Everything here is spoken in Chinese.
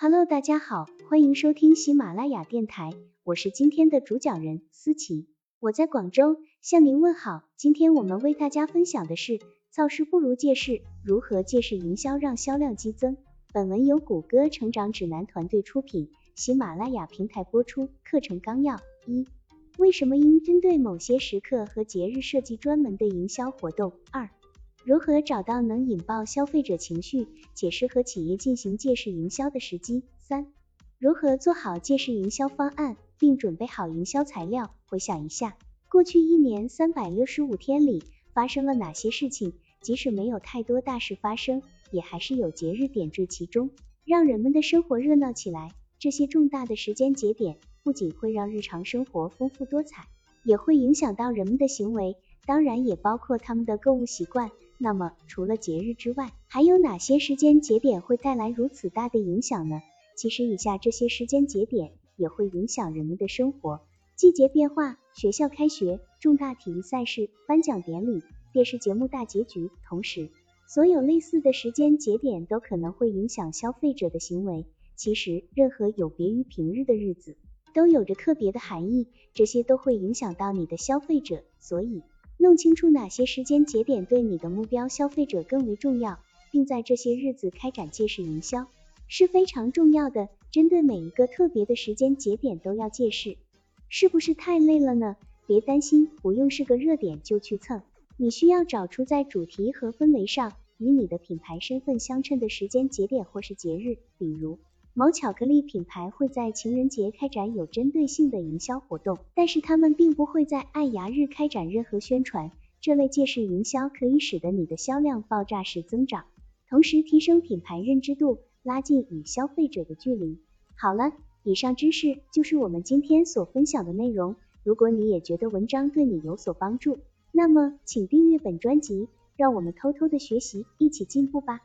Hello，大家好，欢迎收听喜马拉雅电台，我是今天的主讲人思琪，我在广州向您问好。今天我们为大家分享的是造势不如借势，如何借势营销让销量激增。本文由谷歌成长指南团队出品，喜马拉雅平台播出。课程纲要：一、为什么应针对某些时刻和节日设计专门的营销活动？二、如何找到能引爆消费者情绪且适合企业进行借势营销的时机？三、如何做好借势营销方案，并准备好营销材料？回想一下，过去一年三百六十五天里发生了哪些事情？即使没有太多大事发生，也还是有节日点缀其中，让人们的生活热闹起来。这些重大的时间节点不仅会让日常生活丰富多彩，也会影响到人们的行为，当然也包括他们的购物习惯。那么，除了节日之外，还有哪些时间节点会带来如此大的影响呢？其实，以下这些时间节点也会影响人们的生活：季节变化、学校开学、重大体育赛事、颁奖典礼、电视节目大结局。同时，所有类似的时间节点都可能会影响消费者的行为。其实，任何有别于平日的日子，都有着特别的含义，这些都会影响到你的消费者。所以，弄清楚哪些时间节点对你的目标消费者更为重要，并在这些日子开展借势营销是非常重要的。针对每一个特别的时间节点都要借势，是不是太累了呢？别担心，不用是个热点就去蹭。你需要找出在主题和氛围上与你的品牌身份相称的时间节点或是节日，比如。某巧克力品牌会在情人节开展有针对性的营销活动，但是他们并不会在爱牙日开展任何宣传。这类借势营销可以使得你的销量爆炸式增长，同时提升品牌认知度，拉近与消费者的距离。好了，以上知识就是我们今天所分享的内容。如果你也觉得文章对你有所帮助，那么请订阅本专辑，让我们偷偷的学习，一起进步吧。